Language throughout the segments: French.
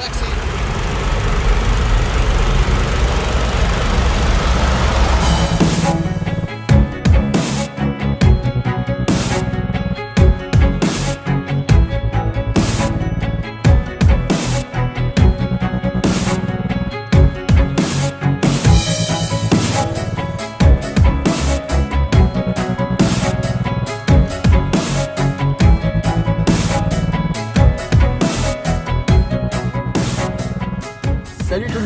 Salut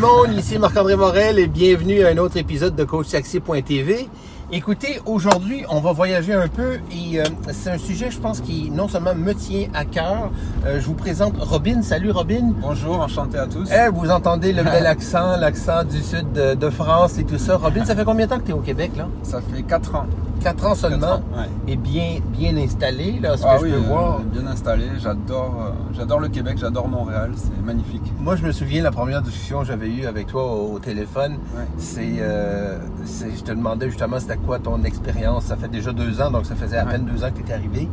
monde, ici Marc-André Morel et bienvenue à un autre épisode de CoachSaxi.tv. Écoutez, aujourd'hui, on va voyager un peu et euh, c'est un sujet, je pense, qui non seulement me tient à cœur. Euh, je vous présente Robin. Salut Robin. Bonjour, enchanté à tous. Eh, vous entendez le bel accent, l'accent du sud de, de France et tout ça. Robin, ça fait combien de temps que tu es au Québec là? Ça fait 4 ans. 4 ans seulement ouais. et bien, bien installé, là, ce Ah que oui, je peux euh, voir. bien installé. J'adore, euh, j'adore le Québec, j'adore Montréal, c'est magnifique. Moi, je me souviens la première discussion que j'avais eue avec toi au, au téléphone. Ouais. C'est, euh, c'est- je te demandais justement c'était quoi ton expérience? Ça fait déjà deux ans, donc ça faisait à Ouais. peine deux ans que tu étais arrivé.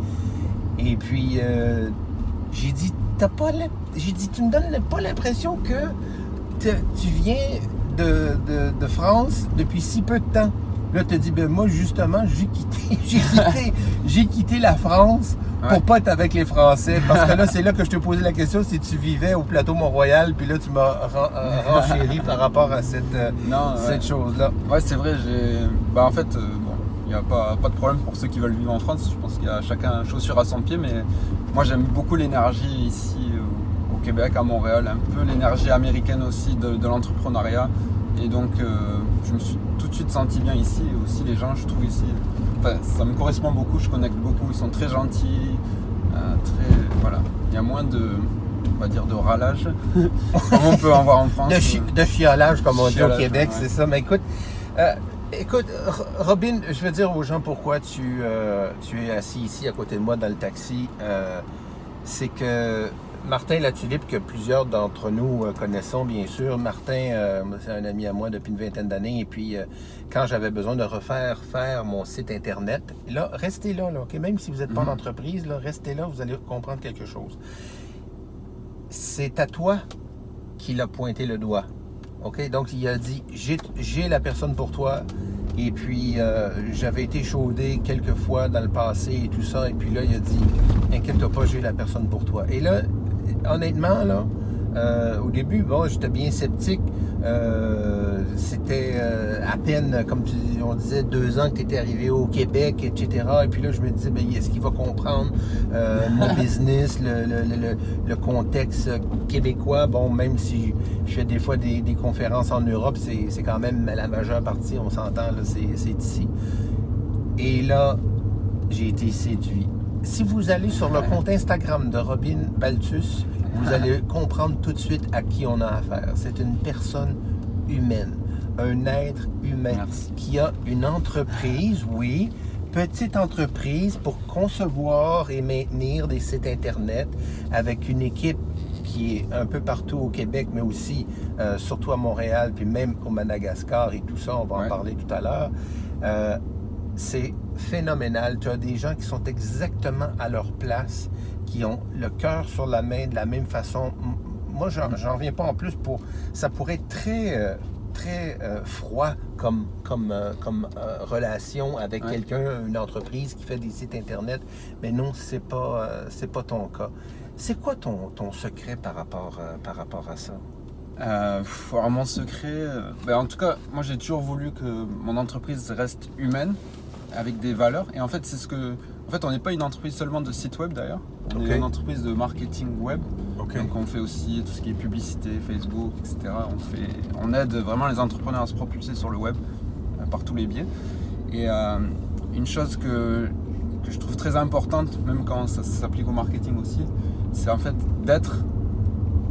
Et puis, j'ai dit, t'as pas j'ai dit, tu me donnes pas l'impression que tu viens de, de- de France depuis si peu de temps. Là, tu dit, ben moi, justement, j'ai quitté, j'ai quitté, j'ai quitté la France pour Ouais. pas être avec les Français. Parce que là, c'est là que je te posais la question si tu vivais au plateau Mont-Royal, puis là, tu m'as euh, renchéri par rapport à cette, euh, ouais. cette chose-là. Ouais, c'est vrai. J'ai, bah en fait, euh, bon, il n'y a pas, pas de problème pour ceux qui veulent vivre en France. Je pense qu'il y a chacun chaussure à son pied, mais moi j'aime beaucoup l'énergie ici au Québec, à Montréal, un peu l'énergie américaine aussi de, de l'entrepreneuriat. Et donc, euh, je me suis tout de suite senti bien ici. Et aussi, les gens, je trouve ici, enfin, ça me correspond beaucoup. Je connecte beaucoup. Ils sont très gentils, euh, très, voilà. Il y a moins de, on va dire, de ralage, comme on peut en voir en France. De, chi- de chiolage, comme on dit au Québec, ouais. c'est ça. Mais écoute, euh, écoute, Robin, je vais dire aux gens pourquoi tu, euh, tu es assis ici à côté de moi dans le taxi. Euh, c'est que Martin Latulippe, que plusieurs d'entre nous euh, connaissons, bien sûr. Martin, euh, c'est un ami à moi depuis une vingtaine d'années. Et puis, euh, quand j'avais besoin de refaire faire mon site Internet, là, restez là, là OK? Même si vous n'êtes pas en Mhm. entreprise, là, restez là, vous allez comprendre quelque chose. C'est à toi qu'il a pointé le doigt. OK? Donc, il a dit J'ai j'ai la personne pour toi. Et puis, euh, j'avais été chaudé quelques fois dans le passé et tout ça. Et puis là, il a dit Inquiète-toi pas, j'ai la personne pour toi. Et là, honnêtement, là, euh, au début, bon, j'étais bien sceptique. Euh, C'était euh, à peine, comme tu, on disait, deux ans que tu étais arrivé au Québec, etc. Et puis là, je me disais, ben, est-ce qu'il va comprendre le business, le, le- le- le- le contexte québécois? Bon, même si je fais des fois des, des conférences en Europe, c'est quand même la majeure partie, on s'entend, c'est ici. Et là, j'ai été séduit. Si vous allez sur le compte Instagram de Robin Baltus, vous allez comprendre tout de suite à qui on a affaire. C'est une personne humaine, un être humain Merci. qui a une entreprise, oui, petite entreprise pour concevoir et maintenir des sites Internet avec une équipe qui est un peu partout au Québec, mais aussi euh, surtout à Montréal, puis même au Madagascar et tout ça, on va en parler tout à l'heure. Euh, c'est phénoménal. Tu as des gens qui sont exactement à leur place, qui ont le cœur sur la main de la même façon. Moi, j'en reviens pas en plus pour. Ça pourrait être très. euh, très euh, froid comme, comme, euh, comme euh, relation avec Ouais. quelqu'un, une entreprise qui fait des sites internet, mais non, c'est pas c'est pas ton cas. C'est quoi ton, ton secret par rapport, par rapport à ça? Alors mon secret, ben, en tout cas, moi j'ai toujours voulu que mon entreprise reste humaine, avec des valeurs. Et en fait, c'est ce que. En fait, on n'est pas une entreprise seulement de site web d'ailleurs. On est une entreprise de marketing web. Donc on fait aussi tout ce qui est publicité, Facebook, etc. On, fait, on aide vraiment les entrepreneurs à se propulser sur le web euh, par tous les biais. Et euh, une chose que, que je trouve très importante, même quand ça, ça s'applique au marketing aussi, c'est en fait d'être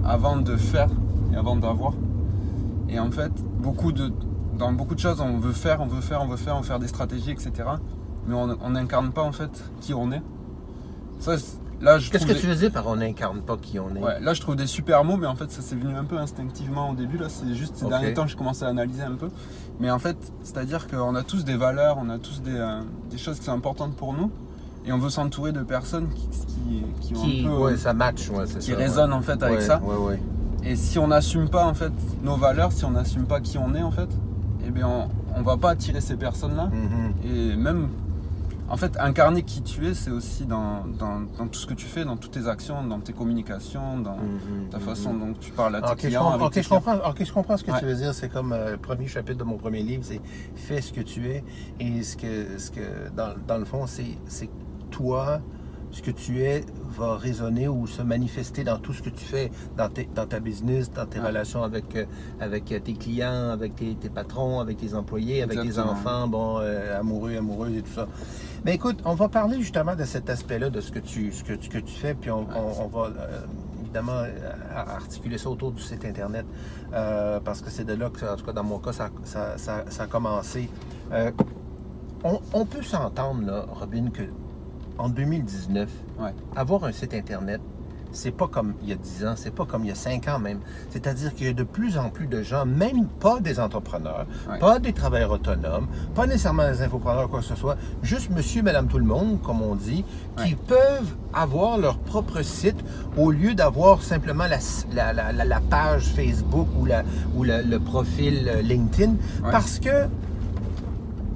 avant de faire et avant d'avoir. Et en fait, beaucoup de, dans beaucoup de choses, on veut faire, on veut faire, on veut faire, on veut faire des stratégies, etc. Mais on n'incarne pas en fait qui on est. Ça, là, je Qu'est-ce que des- tu dire par on n'incarne pas qui on est? Ouais, là je trouve des super mots, mais en fait ça s'est venu un peu instinctivement au début. Là, c'est juste ces derniers temps que je commençais à analyser un peu. Mais en fait, c'est-à-dire qu'on a tous des valeurs, on a tous des, euh, des choses qui sont importantes pour nous, et on veut s'entourer de personnes qui, qui, qui ont Qui, un peu, ouais, ça match, ouais, c'est qui ça. résonnent en fait avec ouais. ça. Ouais, ouais. Et si on n'assume pas en fait nos valeurs, si on n'assume pas qui on est en fait, eh bien on, on va pas attirer ces personnes-là. Mhm. Et même, en fait, incarner qui tu es, c'est aussi dans, dans- dans tout ce que tu fais, dans toutes tes actions, dans tes communications, dans Mhm, ta mhm. façon dont tu parles à tes clients. je comprends, ok, je comprends ce que Ouais. tu veux dire. C'est comme euh, le premier chapitre de mon premier livre, c'est fais ce que tu es. Et ce que, ce que dans, dans le fond, c'est toi, ce que tu es va résonner ou se manifester dans tout ce que tu fais, dans, ta business, dans tes Ouais. relations avec, euh, avec tes clients, avec tes, tes patrons, avec tes employés, avec tes enfants, bon, euh, amoureux, amoureuses et tout ça. Mais écoute, on va parler justement de cet aspect-là, de ce que tu, ce que, tu- que tu fais, puis on, on- on va euh, évidemment euh, articuler ça autour du site Internet, euh, parce que c'est de là que, en tout cas dans mon cas, ça, ça- ça- ça a commencé. Euh, on, on peut s'entendre, Robin, que en 2019, Ouais. avoir un site Internet, c'est pas comme il y a 10 ans, c'est pas comme il y a 5 ans même. C'est-à-dire qu'il y a de plus en plus de gens, même pas des entrepreneurs, Ouais. pas des travailleurs autonomes, pas nécessairement des infopreneurs ou quoi que ce soit, juste monsieur, madame, tout le monde, comme on dit, qui Ouais. peuvent avoir leur propre site au lieu d'avoir simplement la, la- la- la- la page Facebook ou, le profil euh, LinkedIn. Ouais. Parce que,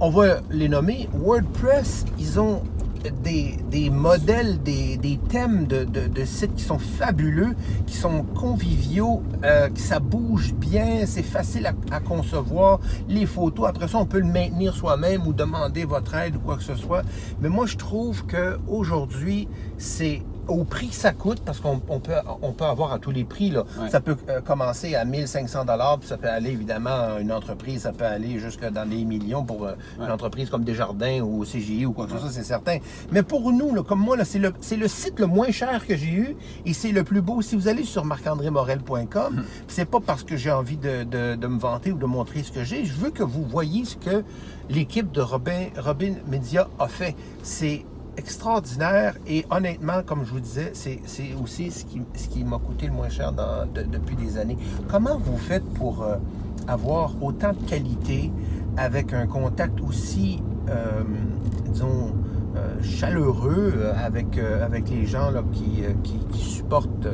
on va les nommer, WordPress, ils ont des, des modèles, des, des thèmes de, de- de sites qui sont fabuleux, qui sont conviviaux, euh, que ça bouge bien, c'est facile à, à concevoir. Les photos, après ça, on peut le maintenir soi-même ou demander votre aide ou quoi que ce soit. Mais moi, je trouve qu'aujourd'hui, c'est au prix que ça coûte, parce qu'on on peut, on peut avoir à tous les prix. Là. Ouais. Ça peut euh, commencer à 1500 dollars, puis ça peut aller évidemment à une entreprise, ça peut aller jusque dans les millions pour euh, une entreprise comme Desjardins ou CGI ou quoi que ce soit, c'est certain. Mais pour nous, là, comme moi, là, c'est le, c'est le site le moins cher que j'ai eu et c'est le plus beau. Si vous allez sur marc-andré-morel.com, c'est pas parce que j'ai envie de, de- de me vanter ou de montrer ce que j'ai. Je veux que vous voyez ce que l'équipe de Robin, Robin Media a fait. C'est extraordinaire et honnêtement, comme je vous disais, c'est aussi ce qui, ce qui m'a coûté le moins cher depuis des années. Comment vous faites pour euh, avoir autant de qualité avec un contact aussi, euh, disons, euh, chaleureux avec, avec les gens là, qui, qui, qui supportent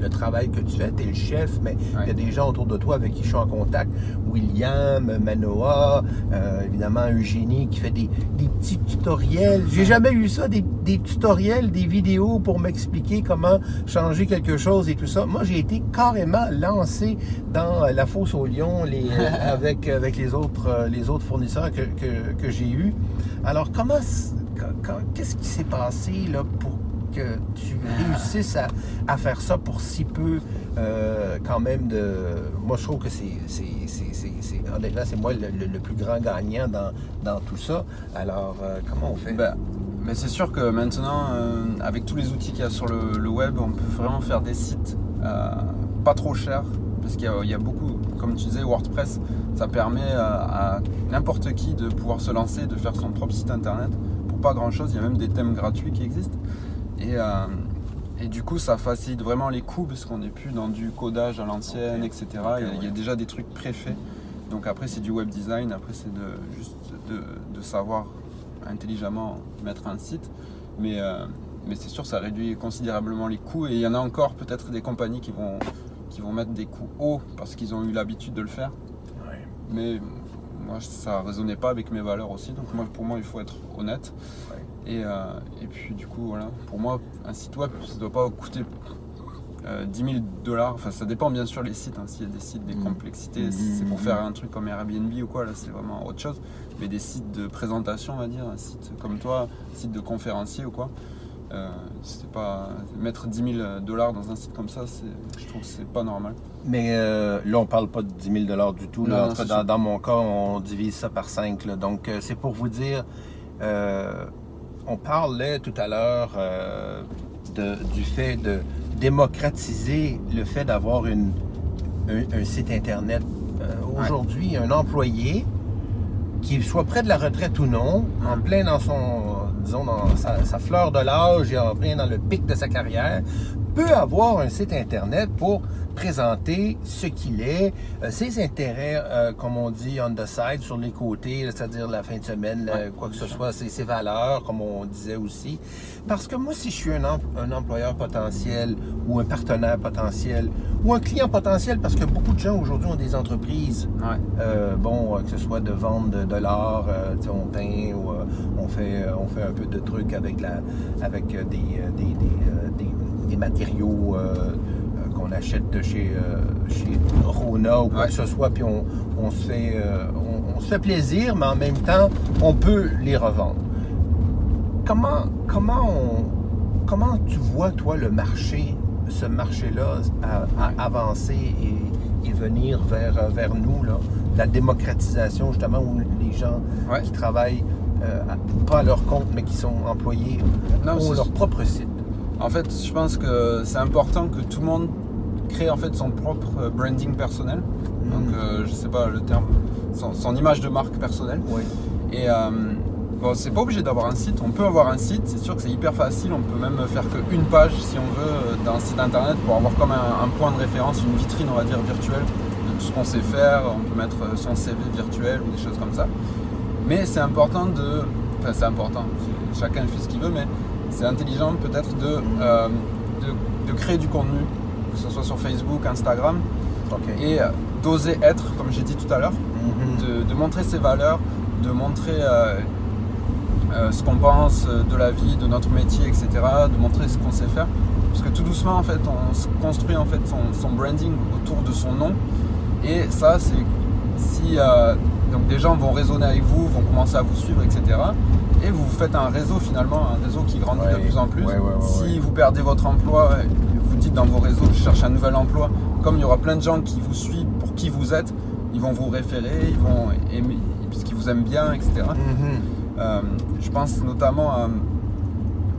le travail que tu fais. Tu es le chef, mais il y a des gens autour de toi avec qui je suis en contact. William, Manoa, euh, évidemment Eugénie qui fait des, des petits tutoriels. J'ai jamais eu ça, des, des tutoriels, des vidéos pour m'expliquer comment changer quelque chose et tout ça. Moi, j'ai été carrément lancé dans la fosse au lion les, avec, avec les, autres, euh, les autres fournisseurs que, que, que j'ai eus. Alors, comment, qu'est-ce qui s'est passé là, pour que tu réussisses à, faire ça pour si peu euh, quand même de... Moi, je trouve que c'est... Honnêtement, c'est moi le, plus grand gagnant dans, tout ça. Alors, euh, comment on fait? Ben, mais c'est sûr que maintenant, euh, avec tous les outils qu'il y a sur le, web, on peut vraiment faire des sites pas trop chers. Parce qu'il y, a- beaucoup, comme tu disais, WordPress, ça permet à n'importe qui de pouvoir se lancer, de faire son propre site internet pour pas grand chose. Il y a même des thèmes gratuits qui existent. Et, euh, et du coup, ça facilite vraiment les coûts parce qu'on n'est plus dans du codage à l'ancienne, etc. Il, y a, il y a ouais. déjà des trucs préfaits. Donc après, c'est du web design. Après, c'est de, juste de, de savoir intelligemment mettre un site. Mais, euh, mais c'est sûr, ça réduit considérablement les coûts. Et il y en a encore peut-être des compagnies qui vont, qui vont mettre des coûts hauts parce qu'ils ont eu l'habitude de le faire. Ouais. Mais moi, ça ne résonnait pas avec mes valeurs aussi. Donc moi, pour moi, il faut être honnête. Ouais. Et, euh, et puis du coup, voilà. Pour moi, un site web, ça ne doit pas coûter euh, 10 000 dollars. Enfin, ça dépend bien sûr les sites. hein. S'il y a des sites, des Mhm. complexités, Mhm, c'est pour faire un truc comme Airbnb ou quoi, là, c'est vraiment autre chose. Mais des sites de présentation, on va dire, un site comme toi, un site de conférencier ou quoi. euh, pas mettre 10 000 dollars dans un site comme ça, je trouve que c'est pas normal. Mais euh, là, on parle pas de 10 000 du tout. Là. Non, non, dans, mon cas, on divise ça par 5. Donc, euh, c'est pour vous dire, euh, on parlait tout à l'heure euh, du fait de démocratiser le fait d'avoir une, un, un site Internet. Euh, Aujourd'hui, un employé, qu'il soit près de la retraite ou non, en plein dans son, disons, dans sa, sa fleur de l'âge et en plein dans le pic de sa carrière, peut avoir un site Internet pour présenter ce qu'il est, euh, ses intérêts, euh, comme on dit, on the side, sur les côtés, c'est-à-dire la fin de semaine, là, quoi que ce soit, ses, ses valeurs, comme on disait aussi. Parce que moi, si je suis un, em- un employeur potentiel ou un partenaire potentiel ou un client potentiel, parce que beaucoup de gens aujourd'hui ont des entreprises, Ouais. euh, bon, euh, que ce soit de vente de, de l'art, euh, on peint ou euh, on, fait, on fait un peu de trucs avec, la, avec des, euh, des, des, euh, des- matériaux euh, euh, qu'on achète de chez, euh, chez Rona ou quoi Ouais. que ce soit, puis on, on se fait, on, on se fait plaisir, mais en même temps, on peut les revendre. Comment, comment, on- comment tu vois, toi, le marché, ce marché-là, avancer et, et venir vers, vers nous, là, la démocratisation, justement, où les gens Ouais. qui travaillent euh, pas à leur compte, mais qui sont employés, Non, ont leur propre site. En fait, je pense que c'est important que tout le monde crée en fait son propre branding personnel. Donc, Mhm. euh, je sais pas le terme, son, son image de marque personnelle. Oui. Et euh, bon, c'est pas obligé d'avoir un site. On peut avoir un site. C'est sûr que c'est hyper facile. On peut même faire qu'une page si on veut euh, d'un site internet pour avoir comme un, un point de référence, une vitrine, on va dire virtuelle de tout ce qu'on sait faire. On peut mettre euh, son CV virtuel ou des choses comme ça. Mais c'est important de. Enfin, c'est important. Chacun fait ce qu'il veut, mais c'est intelligent peut-être de, euh, de, de créer du contenu, que ce soit sur Facebook, Instagram, et euh, d'oser être, comme j'ai dit tout à l'heure, Mhm. de, de montrer ses valeurs, de montrer euh, euh, ce qu'on pense de la vie, de notre métier, etc., de montrer ce qu'on sait faire. Parce que tout doucement, en fait, on se construit en fait son, son branding autour de son nom. Et ça, c'est si donc des gens vont raisonner avec vous, vont commencer à vous suivre, etc. Et vous faites un réseau finalement, un réseau qui grandit de plus en plus. Ouais, ouais, ouais, si vous perdez votre emploi, vous dites dans vos réseaux, je cherche un nouvel emploi. Comme il y aura plein de gens qui vous suivent pour qui vous êtes, ils vont vous référer, ils vont aimer, puisqu'ils vous aiment bien, etc. Mhm. Euh, je pense notamment à,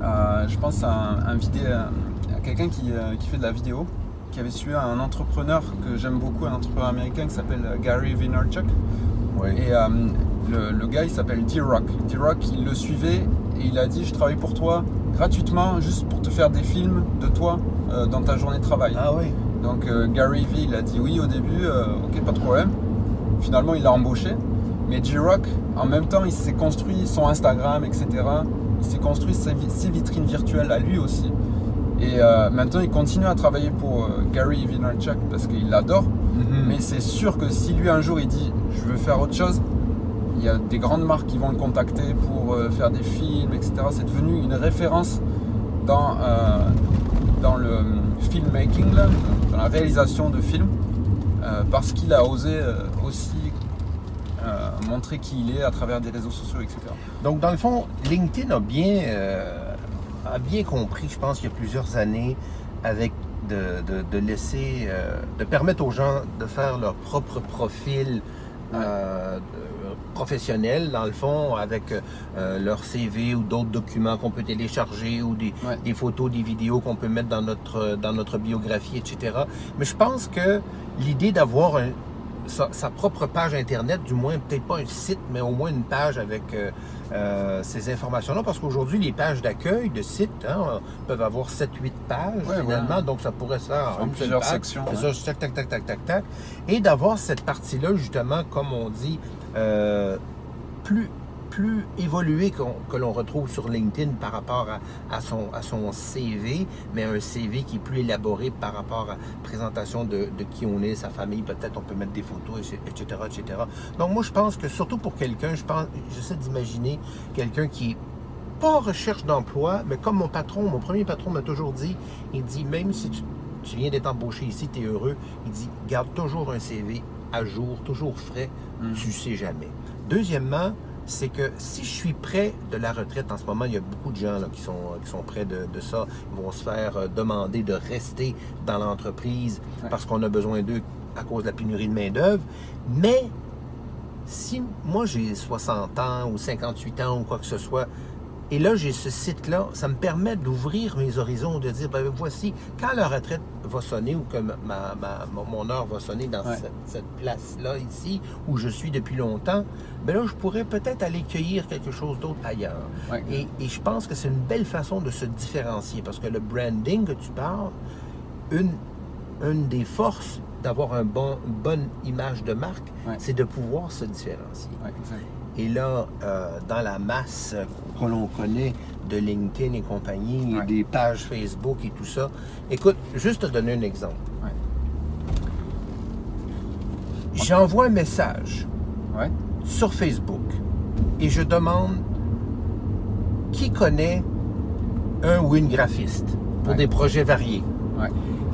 à- je pense à un, un vidé- à quelqu'un qui, qui fait de la vidéo, qui avait suivi un entrepreneur que j'aime beaucoup, un entrepreneur américain qui s'appelle euh, Gary Vaynerchuk. Et euh, le, le gars, il s'appelle D-Rock. D-Rock, il le suivait et il a dit Je travaille pour toi gratuitement, juste pour te faire des films de toi euh, dans ta journée de travail. Ah oui. Donc euh, Gary V, il a dit oui au début, ok, pas de problème. Finalement, il l'a embauché. Mais J-Rock, en même temps, il s'est construit son Instagram, etc. Il s'est construit ses, vi- ses vitrines virtuelles à lui aussi. Et euh, maintenant, il continue à travailler pour euh, Gary Vaynerchuk parce qu'il l'adore. Mhm. Mais c'est sûr que si lui un jour il dit je veux faire autre chose, il y a des grandes marques qui vont le contacter pour euh, faire des films, etc. C'est devenu une référence dans, euh, dans le filmmaking, là, dans la réalisation de films, euh, parce qu'il a osé euh, aussi euh, montrer qui il est à travers des réseaux sociaux, etc. Donc, dans le fond, LinkedIn a bien, euh, a bien compris, je pense, il y a plusieurs années, avec de, de- laisser, euh, de permettre aux gens de faire leur propre profil euh, de- professionnel, dans le fond, avec euh, leur CV ou d'autres documents qu'on peut télécharger ou des, Ouais. des photos, des vidéos qu'on peut mettre dans notre, dans notre biographie, etc. Mais je pense que l'idée d'avoir un- sa, sa propre page Internet, du moins peut-être pas un site, mais au moins une page avec euh, euh, ces informations-là, parce qu'aujourd'hui, les pages d'accueil de sites hein, peuvent avoir 7-8 pages Ouais, finalement, ouais. donc ça pourrait se faire en plusieurs page. sections, ça, tac, tac, tac, tac, tac. Et d'avoir cette partie-là, justement, comme on dit, euh, plus, plus évoluée qu'on- que l'on retrouve sur LinkedIn par rapport à, à son, à son CV, mais un CV qui est plus élaboré par rapport à présentation de, de qui on est, sa famille, peut-être on peut mettre des photos, etc., etc. Donc moi, je pense que surtout pour quelqu'un, je pense, j'essaie d'imaginer quelqu'un qui est pas en recherche d'emploi, mais comme mon patron, mon premier patron m'a toujours dit, il dit, même si tu, tu viens d'être embauché ici, tu es heureux, il dit, garde toujours un CV à jour, toujours frais, Mm. tu sais jamais. Deuxièmement, c'est que si je suis près de la retraite, en ce moment, il y a beaucoup de gens là, qui, sont, qui sont près de, de ça, ils vont se faire euh, demander de rester dans l'entreprise Ouais. parce qu'on a besoin d'eux à cause de la pénurie de main-d'œuvre. Mais si moi j'ai 60 ans ou 58 ans ou quoi que ce soit, et là j'ai ce site-là, ça me permet d'ouvrir mes horizons, de dire, ben voici, quand la retraite va sonner ou que ma, ma- mon- heure va sonner dans Ouais. cette, cette place-là, ici, où je suis depuis longtemps, ben là, je pourrais peut-être aller cueillir quelque chose d'autre ailleurs. Ouais. Et, et je pense que c'est une belle façon de se différencier parce que le branding que tu parles, une, une des forces d'avoir un bon, une bonne image de marque, Ouais. c'est de pouvoir se différencier. Ouais. Et là, euh, dans la masse que l'on connaît de LinkedIn et compagnie, et des pages Facebook et tout ça, écoute, juste te donner un exemple. Ouais. J'envoie un message Ouais. sur Facebook et je demande qui connaît un ou une graphiste pour des projets variés.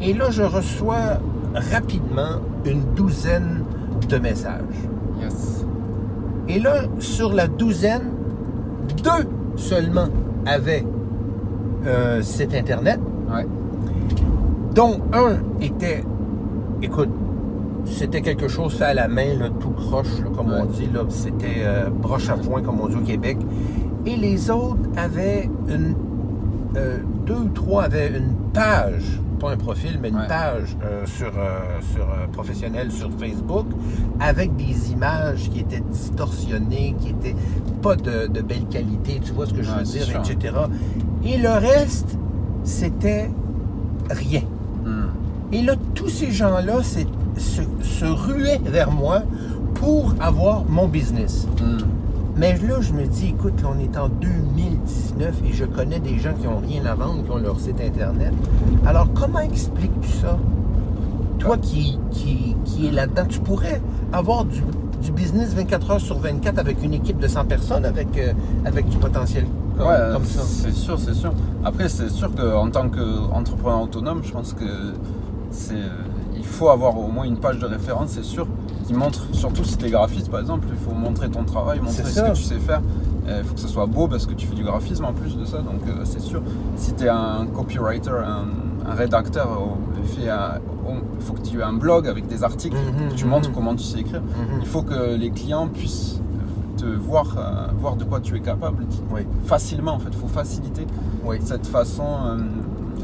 Et là, je reçois rapidement une douzaine de messages. Et là, sur la douzaine, deux seulement avaient un site Internet, Ouais. dont un était, écoute, c'était quelque chose fait à la main, là, tout croche, là, comme on dit, là, c'était euh, broche à foin, comme on dit au Québec. Et les autres avaient une, euh, deux ou trois avaient une page, pas un profil, mais une Ouais. page euh, sur, euh, sur euh, professionnel sur Facebook, avec des images qui étaient distorsionnées, qui étaient pas de, de belle qualité, tu vois ce que je Ouais, veux dire, sûr. etc. Et le reste, c'était rien. Hmm. Et là, tous ces gens-là c'est- se, se ruaient vers moi pour avoir mon business. Hmm. Mais là, je me dis, écoute, là, on est en 2019 et je connais des gens qui n'ont rien à vendre, qui ont leur site Internet. Alors, comment expliques-tu ça? Toi qui, qui, qui es là-dedans, tu pourrais avoir du, du business 24 heures sur 24 avec une équipe de 100 personnes, avec, euh, avec du potentiel comme, Ouais, comme ça. c'est sûr, c'est sûr. Après, c'est sûr qu'en tant qu'entrepreneur autonome, je pense que c'est, il faut avoir au moins une page de référence, c'est sûr, qui montre, surtout si tu es graphiste par exemple, il faut montrer ton travail, montrer ce que tu sais faire. Euh, Il faut que ce soit beau parce que tu fais du graphisme en plus de ça, donc euh, c'est sûr. Si tu es un copywriter, un, un rédacteur, euh, il faut que tu aies un blog avec des articles, Mhm, que tu mhm. montres comment tu sais écrire. Mhm. Il faut que les clients puissent te voir, euh, voir de quoi tu es capable Oui, facilement en fait, il faut faciliter oui. cette façon, euh,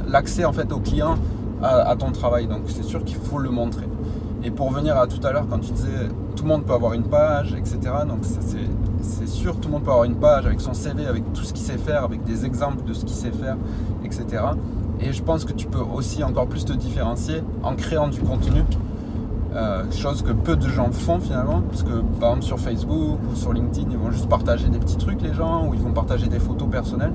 l'accès en fait au client à, à ton travail. Donc c'est sûr qu'il faut le montrer. Et pour revenir à tout à l'heure, quand tu disais tout le monde peut avoir une page, etc. Donc c'est sûr, tout le monde peut avoir une page avec son CV, avec tout ce qu'il sait faire, avec des exemples de ce qu'il sait faire, etc. Et je pense que tu peux aussi encore plus te différencier en créant du contenu. Euh, chose que peu de gens font finalement, parce que par exemple sur Facebook ou sur LinkedIn, ils vont juste partager des petits trucs les gens, ou ils vont partager des photos personnelles,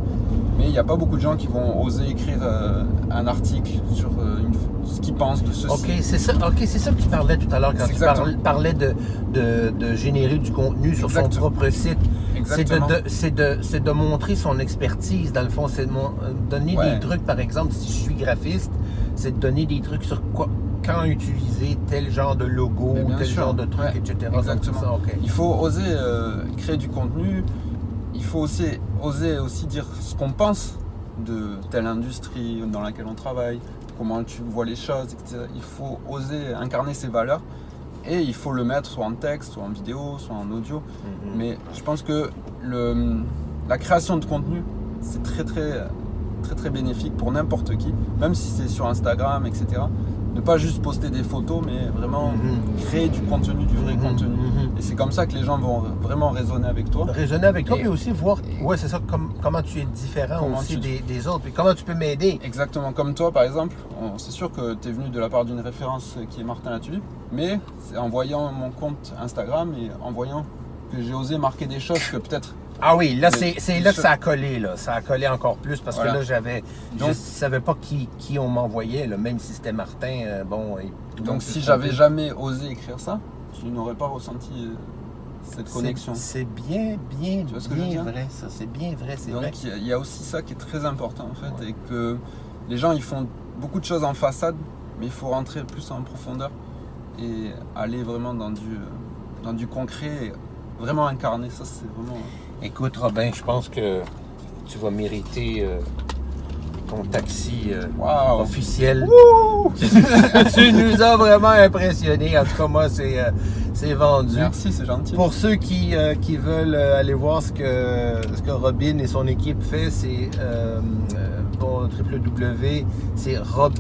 mais il n'y a pas beaucoup de gens qui vont oser écrire euh, un article sur euh, une- ce qu'ils pensent de ceci. OK, c'est ça, ok, c'est ça que tu parlais tout à l'heure quand tu parlais, parlais de, de, de générer du contenu sur son propre site. C'est de, de- c'est de, montrer son expertise, dans le fond. C'est de euh, donner Ouais. des trucs, par exemple, si je suis graphiste, c'est de donner des trucs sur quoi, quand utiliser tel genre de logo, tel sûr. genre de truc, Ouais, etc. Exactement. ça. Il faut oser euh, créer du contenu, il faut aussi oser aussi dire ce qu'on pense de telle industrie dans laquelle on travaille, comment tu vois les choses, etc. Il faut oser incarner ses valeurs et il faut le mettre soit en texte, soit en vidéo, soit en audio. Mhm. Mais je pense que le, la création de contenu, c'est très très très très bénéfique pour n'importe qui, même si c'est sur Instagram, etc. Ne pas juste poster des photos, mais vraiment Mhm. créer du contenu, du vrai Mhm, contenu. mhm. Et c'est comme ça que les gens vont vraiment raisonner avec toi. Raisonner avec toi, Et- puis aussi voir, ouais, c'est ça, comme, comment tu es différent aussi tu- des, des autres, puis comment tu peux m'aider. Exactement comme toi, par exemple. C'est sûr que tu es venu de la part d'une référence qui est Martin Latulipe, mais c'est en voyant mon compte Instagram et en voyant que j'ai osé marquer des choses que peut-être Ah oui, là, c'est là que ça a collé, là. Ça a collé encore plus parce Voilà. que là, j'avais. Je Donc- savais pas qui, qui on m'envoyait, même si c'était Martin. euh, bon, et tout Donc si j'avais jamais osé écrire ça, tu n'aurais pas ressenti euh, cette connexion. C'est bien, bien, Tu vois ce que je veux bien dire? vrai, ça. C'est bien vrai, c'est vrai. Donc il y a- il y, a aussi ça qui est très important en fait, Ouais. et que les gens ils font beaucoup de choses en façade, mais il faut rentrer plus en profondeur et aller vraiment dans du, euh, dans du concret, et vraiment incarner. Ça c'est vraiment. Écoute, Robin, je pense que tu vas mériter euh, ton taxi euh, officiel. tu nous as vraiment impressionnés. En tout cas, moi, c'est euh, c'est vendu. Merci, c'est gentil. Pour ceux qui, qui veulent aller voir ce que, ce que Robin et son équipe fait, c'est bon, www, c'est rob,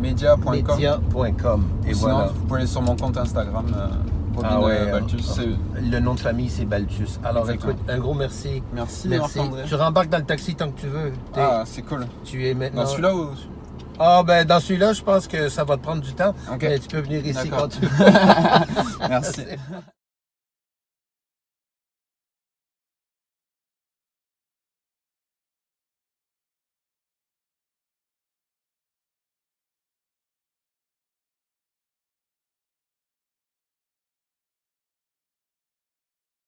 media.com. Et Sinon, voilà. vous pouvez aller sur mon compte Instagram, Robin Ah ouais, euh, C'est- Le nom de famille, c'est Baltus. Alors Exactement. écoute, un gros merci. Merci, Merci. Tu rembarques dans le taxi tant que tu veux. Ah, c'est cool. Tu es maintenant. Dans celui-là ou. Ah, ben dans celui-là, je pense que ça va te prendre du temps. Ok. Mais tu peux venir ici D'accord. quand tu veux. Merci.